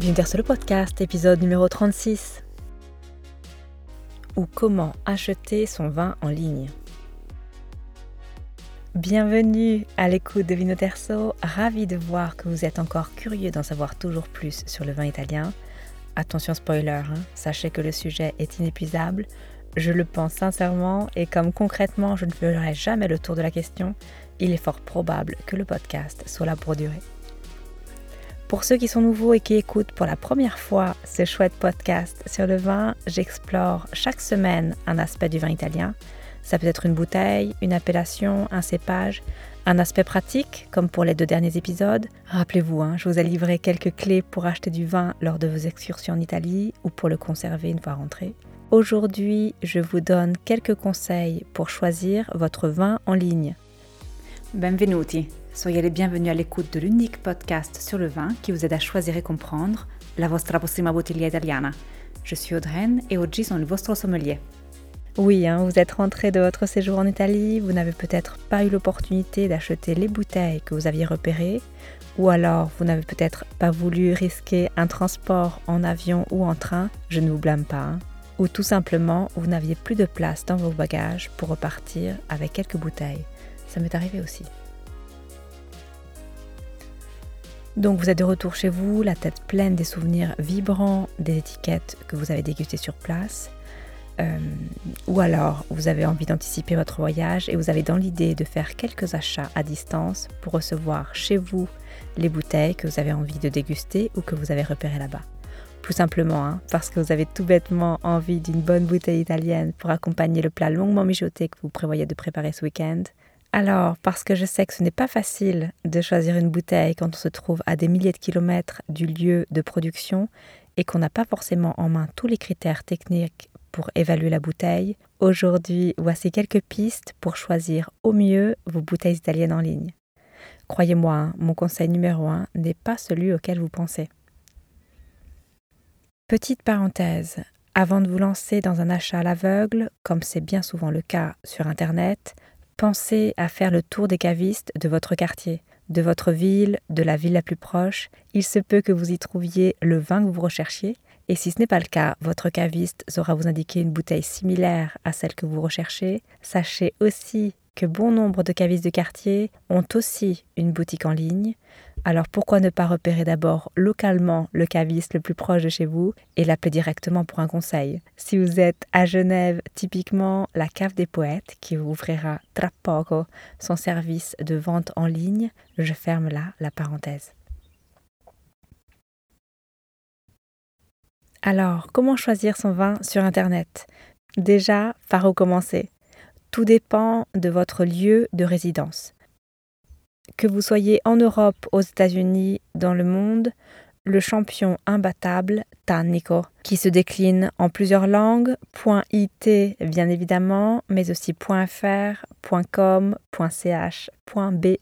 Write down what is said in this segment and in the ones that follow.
Bienvenue le podcast, épisode numéro 36. Ou comment acheter son vin en ligne. Bienvenue à l'écoute de Vino Terzo, ravi de voir que vous êtes encore curieux d'en savoir toujours plus sur le vin italien. Attention spoiler, hein, sachez que le sujet est inépuisable, je le pense sincèrement et comme concrètement je ne ferai jamais le tour de la question, il est fort probable que le podcast soit là pour durer. Pour ceux qui sont nouveaux et qui écoutent pour la première fois ce chouette podcast sur le vin, j'explore chaque semaine un aspect du vin italien. Ça peut être une bouteille, une appellation, un cépage, un aspect pratique, comme pour les deux derniers épisodes. Rappelez-vous, hein, je vous ai livré quelques clés pour acheter du vin lors de vos excursions en Italie ou pour le conserver une fois rentré. Aujourd'hui, je vous donne quelques conseils pour choisir votre vin en ligne. Benvenuti Soyez les bienvenus à l'écoute de l'unique podcast sur le vin qui vous aide à choisir et comprendre la vostra prossima bottiglia italiana. Je suis Audreyne et oggi sono il vostro sommelier. Oui, hein, vous êtes rentré de votre séjour en Italie, vous n'avez peut-être pas eu l'opportunité d'acheter les bouteilles que vous aviez repérées, ou alors vous n'avez peut-être pas voulu risquer un transport en avion ou en train, je ne vous blâme pas, hein. ou tout simplement vous n'aviez plus de place dans vos bagages pour repartir avec quelques bouteilles. Ça m'est arrivé aussi. Donc vous êtes de retour chez vous, la tête pleine des souvenirs vibrants des étiquettes que vous avez dégustées sur place. Euh, ou alors vous avez envie d'anticiper votre voyage et vous avez dans l'idée de faire quelques achats à distance pour recevoir chez vous les bouteilles que vous avez envie de déguster ou que vous avez repérées là-bas. Tout simplement hein, parce que vous avez tout bêtement envie d'une bonne bouteille italienne pour accompagner le plat longuement mijoté que vous prévoyez de préparer ce week-end alors, parce que je sais que ce n'est pas facile de choisir une bouteille quand on se trouve à des milliers de kilomètres du lieu de production et qu'on n'a pas forcément en main tous les critères techniques pour évaluer la bouteille, aujourd'hui voici quelques pistes pour choisir au mieux vos bouteilles italiennes en ligne. Croyez-moi, hein, mon conseil numéro un n'est pas celui auquel vous pensez. Petite parenthèse, avant de vous lancer dans un achat à l'aveugle, comme c'est bien souvent le cas sur Internet, Pensez à faire le tour des cavistes de votre quartier, de votre ville, de la ville la plus proche. Il se peut que vous y trouviez le vin que vous recherchiez. Et si ce n'est pas le cas, votre caviste saura vous indiquer une bouteille similaire à celle que vous recherchez. Sachez aussi que bon nombre de cavistes de quartier ont aussi une boutique en ligne. Alors pourquoi ne pas repérer d'abord localement le caviste le plus proche de chez vous et l'appeler directement pour un conseil? Si vous êtes à Genève, typiquement la cave des poètes qui ouvrira tra poco son service de vente en ligne, je ferme là la parenthèse. Alors, comment choisir son vin sur Internet? Déjà, par où commencer? Tout dépend de votre lieu de résidence. Que vous soyez en Europe, aux États-Unis, dans le monde, le champion imbattable Tannico, qui se décline en plusieurs langues, .it bien évidemment, mais aussi .fr, .com, .ch, .be,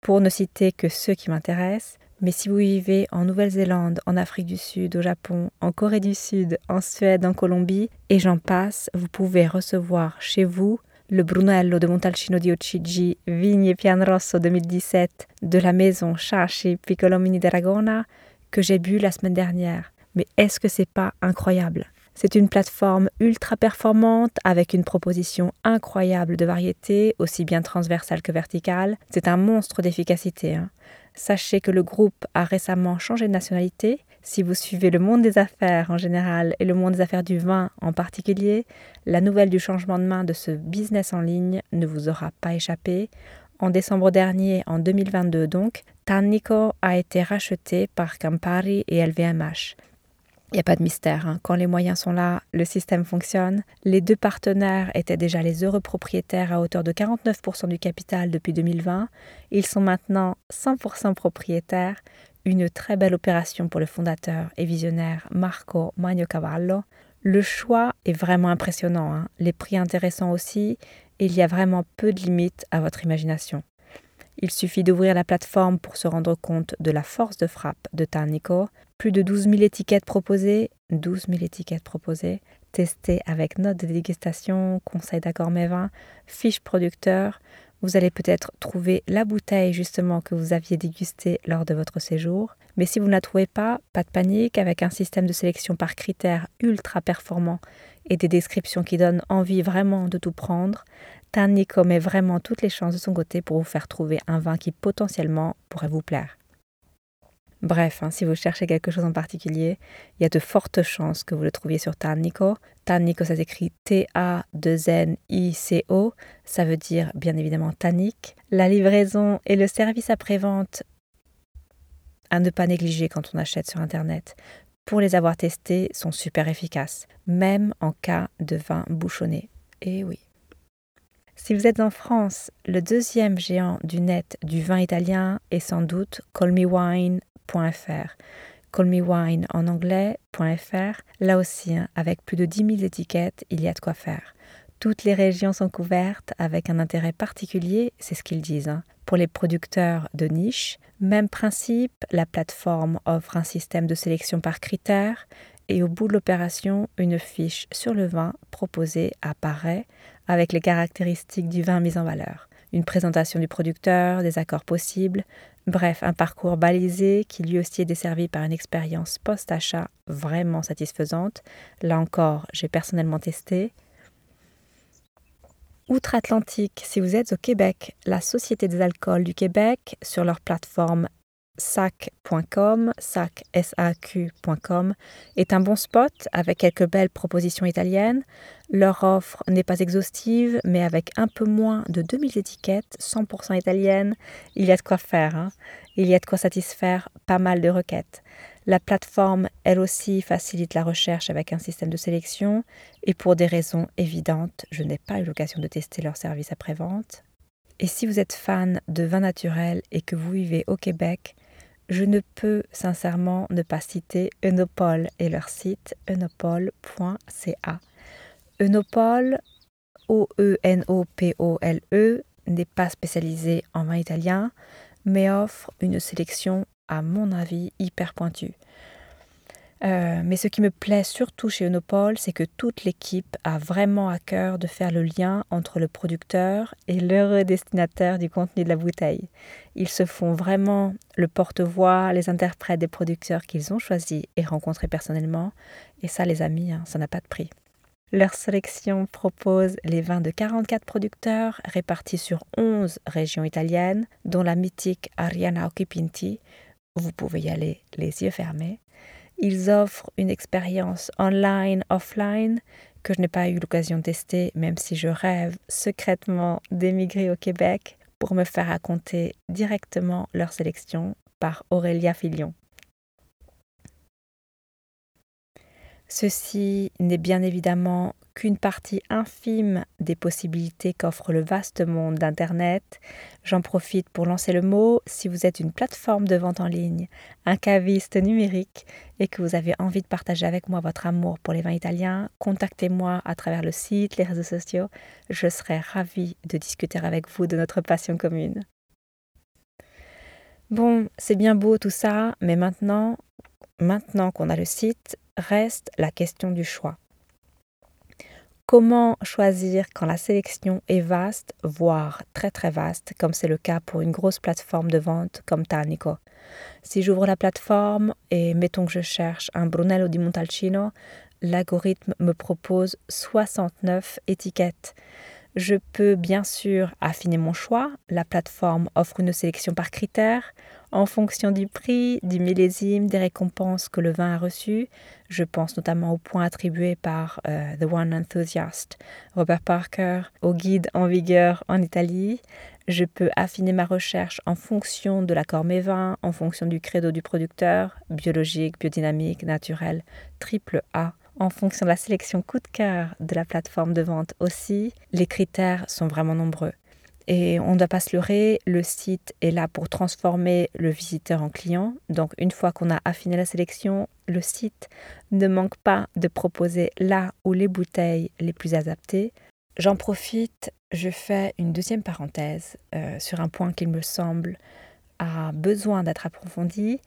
pour ne citer que ceux qui m'intéressent. Mais si vous vivez en Nouvelle-Zélande, en Afrique du Sud, au Japon, en Corée du Sud, en Suède, en Colombie, et j'en passe, vous pouvez recevoir chez vous le Brunello de Montalcino di Ocigi, Vigne Pianrosso 2017 de la maison Chachi Piccolomini d'Aragona que j'ai bu la semaine dernière. Mais est-ce que c'est pas incroyable? C'est une plateforme ultra performante avec une proposition incroyable de variété, aussi bien transversale que verticale. C'est un monstre d'efficacité. Hein. Sachez que le groupe a récemment changé de nationalité. Si vous suivez le monde des affaires en général et le monde des affaires du vin en particulier, la nouvelle du changement de main de ce business en ligne ne vous aura pas échappé. En décembre dernier, en 2022 donc, Tannico a été racheté par Campari et LVMH. Il n'y a pas de mystère, hein. quand les moyens sont là, le système fonctionne. Les deux partenaires étaient déjà les heureux propriétaires à hauteur de 49% du capital depuis 2020. Ils sont maintenant 100% propriétaires. Une très belle opération pour le fondateur et visionnaire Marco Magnocavallo. Le choix est vraiment impressionnant, hein. les prix intéressants aussi, et il y a vraiment peu de limites à votre imagination. Il suffit d'ouvrir la plateforme pour se rendre compte de la force de frappe de Tarnico. Plus de 12 000 étiquettes proposées, 12 000 étiquettes proposées, testées avec notes de dégustation, conseils d'accord vins, fiches producteurs. Vous allez peut-être trouver la bouteille justement que vous aviez dégustée lors de votre séjour. Mais si vous ne la trouvez pas, pas de panique, avec un système de sélection par critères ultra performant et des descriptions qui donnent envie vraiment de tout prendre, Tannico met vraiment toutes les chances de son côté pour vous faire trouver un vin qui potentiellement pourrait vous plaire. Bref, hein, si vous cherchez quelque chose en particulier, il y a de fortes chances que vous le trouviez sur Tannico. Tannico, ça s'écrit T-A-2-N-I-C-O. Ça veut dire bien évidemment tannique. La livraison et le service après-vente à ne pas négliger quand on achète sur Internet. Pour les avoir testés, sont super efficaces, même en cas de vin bouchonné. Et oui. Si vous êtes en France, le deuxième géant du net du vin italien est sans doute Call Me Wine Callmewine en anglais.fr. Là aussi, hein, avec plus de 10 000 étiquettes, il y a de quoi faire. Toutes les régions sont couvertes avec un intérêt particulier, c'est ce qu'ils disent. Hein. Pour les producteurs de niche, même principe, la plateforme offre un système de sélection par critères et au bout de l'opération, une fiche sur le vin proposé apparaît avec les caractéristiques du vin mis en valeur. Une présentation du producteur, des accords possibles, Bref, un parcours balisé qui lui aussi est desservi par une expérience post-achat vraiment satisfaisante. Là encore, j'ai personnellement testé. Outre-Atlantique, si vous êtes au Québec, la Société des alcools du Québec, sur leur plateforme sac.com, sac.com, est un bon spot avec quelques belles propositions italiennes. Leur offre n'est pas exhaustive, mais avec un peu moins de 2000 étiquettes, 100% italiennes, il y a de quoi faire. Hein. Il y a de quoi satisfaire pas mal de requêtes. La plateforme, elle aussi, facilite la recherche avec un système de sélection et pour des raisons évidentes, je n'ai pas eu l'occasion de tester leur service après-vente. Et si vous êtes fan de vin naturel et que vous vivez au Québec, je ne peux sincèrement ne pas citer Eunopol et leur site eunopol.ca. Eunopol, O-E-N-O-P-O-L-E, n'est pas spécialisé en vin italien, mais offre une sélection, à mon avis, hyper pointue. Euh, mais ce qui me plaît surtout chez Unopol, c'est que toute l'équipe a vraiment à cœur de faire le lien entre le producteur et l'heureux destinataire du contenu de la bouteille. Ils se font vraiment le porte-voix, les interprètes des producteurs qu'ils ont choisis et rencontrés personnellement. Et ça, les amis, hein, ça n'a pas de prix. Leur sélection propose les vins de 44 producteurs répartis sur 11 régions italiennes, dont la mythique Ariana Occhipinti. Vous pouvez y aller les yeux fermés. Ils offrent une expérience online, offline, que je n'ai pas eu l'occasion de tester, même si je rêve secrètement d'émigrer au Québec pour me faire raconter directement leur sélection par Aurélia Filion. Ceci n'est bien évidemment qu'une partie infime des possibilités qu'offre le vaste monde d'Internet. J'en profite pour lancer le mot, si vous êtes une plateforme de vente en ligne, un caviste numérique et que vous avez envie de partager avec moi votre amour pour les vins italiens, contactez-moi à travers le site, les réseaux sociaux. Je serai ravie de discuter avec vous de notre passion commune. Bon, c'est bien beau tout ça, mais maintenant, maintenant qu'on a le site, reste la question du choix. Comment choisir quand la sélection est vaste, voire très très vaste, comme c'est le cas pour une grosse plateforme de vente comme Tanico Si j'ouvre la plateforme et mettons que je cherche un Brunello di Montalcino, l'algorithme me propose 69 étiquettes. Je peux bien sûr affiner mon choix. La plateforme offre une sélection par critères. En fonction du prix, du millésime, des récompenses que le vin a reçues, je pense notamment aux points attribués par euh, The One Enthusiast, Robert Parker, au guide en vigueur en Italie. Je peux affiner ma recherche en fonction de l'accord vins, en fonction du credo du producteur, biologique, biodynamique, naturel, triple A en fonction de la sélection coup de cœur de la plateforme de vente aussi. Les critères sont vraiment nombreux. Et on ne doit pas se leurrer, le site est là pour transformer le visiteur en client. Donc une fois qu'on a affiné la sélection, le site ne manque pas de proposer là où les bouteilles les plus adaptées. J'en profite, je fais une deuxième parenthèse euh, sur un point qui me semble a besoin d'être approfondi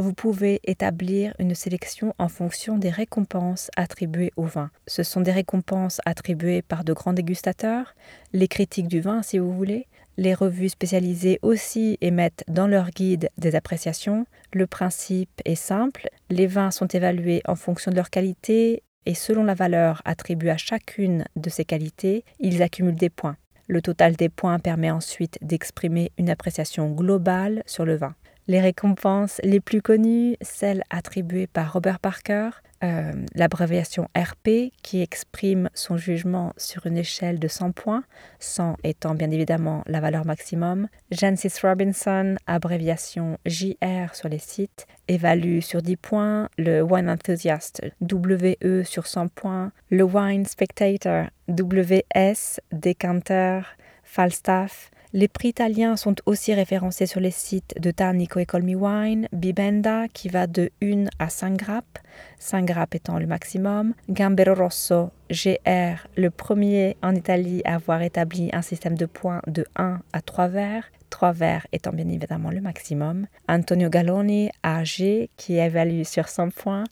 vous pouvez établir une sélection en fonction des récompenses attribuées au vin. Ce sont des récompenses attribuées par de grands dégustateurs, les critiques du vin si vous voulez, Les revues spécialisées aussi émettent dans leur guide des appréciations. Le principe est simple, les vins sont évalués en fonction de leur qualité et selon la valeur attribuée à chacune de ces qualités, ils accumulent des points. Le total des points permet ensuite d'exprimer une appréciation globale sur le vin. Les récompenses les plus connues, celles attribuées par Robert Parker, euh, l'abréviation RP qui exprime son jugement sur une échelle de 100 points, 100 étant bien évidemment la valeur maximum. Jancis Robinson, abréviation JR sur les sites, évalue sur 10 points. Le Wine Enthusiast, WE sur 100 points. Le Wine Spectator, WS, Decanter, Falstaff, les prix italiens sont aussi référencés sur les sites de Tarnico et Wine, Bibenda qui va de 1 à 5 grappes, 5 grappes étant le maximum, Gambero Rosso, GR, le premier en Italie à avoir établi un système de points de 1 à 3 verres, 3 verres étant bien évidemment le maximum, Antonio Galloni, AG qui évalue sur 100 points,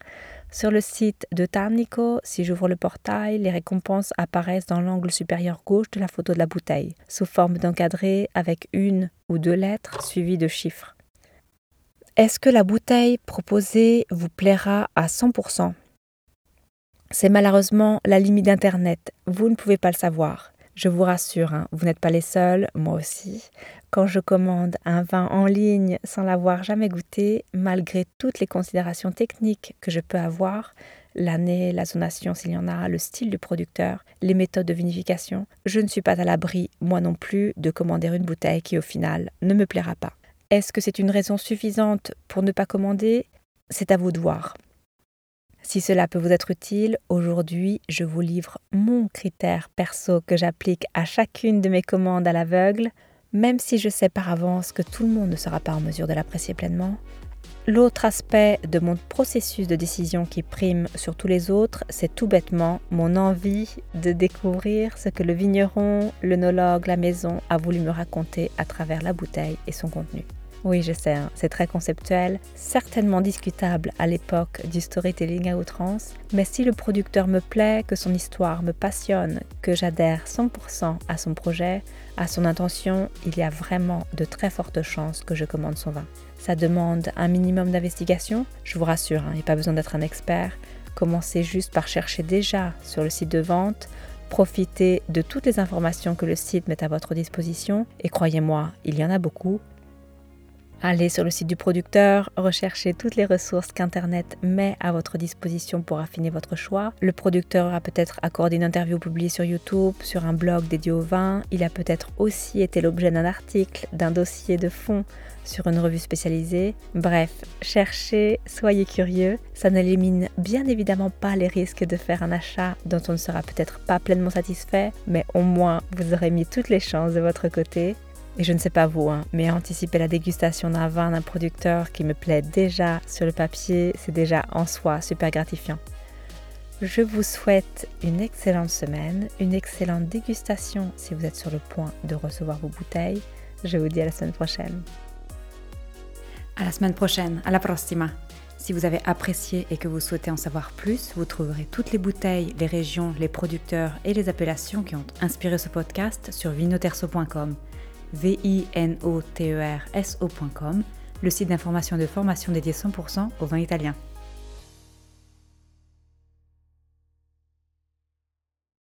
sur le site de Tarnico, si j'ouvre le portail, les récompenses apparaissent dans l'angle supérieur gauche de la photo de la bouteille, sous forme d'encadré avec une ou deux lettres suivies de chiffres. Est-ce que la bouteille proposée vous plaira à 100% C'est malheureusement la limite d'Internet, vous ne pouvez pas le savoir. Je vous rassure, hein, vous n'êtes pas les seuls, moi aussi. Quand je commande un vin en ligne sans l'avoir jamais goûté, malgré toutes les considérations techniques que je peux avoir, l'année, la zonation s'il y en a, le style du producteur, les méthodes de vinification, je ne suis pas à l'abri, moi non plus, de commander une bouteille qui au final ne me plaira pas. Est-ce que c'est une raison suffisante pour ne pas commander? C'est à vous de voir. Si cela peut vous être utile, aujourd'hui, je vous livre mon critère perso que j'applique à chacune de mes commandes à l'aveugle, même si je sais par avance que tout le monde ne sera pas en mesure de l'apprécier pleinement. L'autre aspect de mon processus de décision qui prime sur tous les autres, c'est tout bêtement mon envie de découvrir ce que le vigneron, l'œnologue, la maison a voulu me raconter à travers la bouteille et son contenu. Oui, je sais, hein, c'est très conceptuel, certainement discutable à l'époque du storytelling à outrance, mais si le producteur me plaît, que son histoire me passionne, que j'adhère 100% à son projet, à son intention, il y a vraiment de très fortes chances que je commande son vin. Ça demande un minimum d'investigation, je vous rassure, hein, il n'y a pas besoin d'être un expert. Commencez juste par chercher déjà sur le site de vente, profitez de toutes les informations que le site met à votre disposition, et croyez-moi, il y en a beaucoup, Allez sur le site du producteur, recherchez toutes les ressources qu'Internet met à votre disposition pour affiner votre choix. Le producteur a peut-être accordé une interview publiée sur YouTube, sur un blog dédié au vin. Il a peut-être aussi été l'objet d'un article, d'un dossier de fond sur une revue spécialisée. Bref, cherchez, soyez curieux. Ça n'élimine bien évidemment pas les risques de faire un achat dont on ne sera peut-être pas pleinement satisfait, mais au moins vous aurez mis toutes les chances de votre côté. Et je ne sais pas vous, hein, mais anticiper la dégustation d'un vin d'un producteur qui me plaît déjà sur le papier, c'est déjà en soi super gratifiant. Je vous souhaite une excellente semaine, une excellente dégustation si vous êtes sur le point de recevoir vos bouteilles. Je vous dis à la semaine prochaine. À la semaine prochaine, à la prossima. Si vous avez apprécié et que vous souhaitez en savoir plus, vous trouverez toutes les bouteilles, les régions, les producteurs et les appellations qui ont inspiré ce podcast sur vinoterso.com v-i-n-o-t-e-r-s-o.com, le site d'information de formation dédié 100% au vin italien.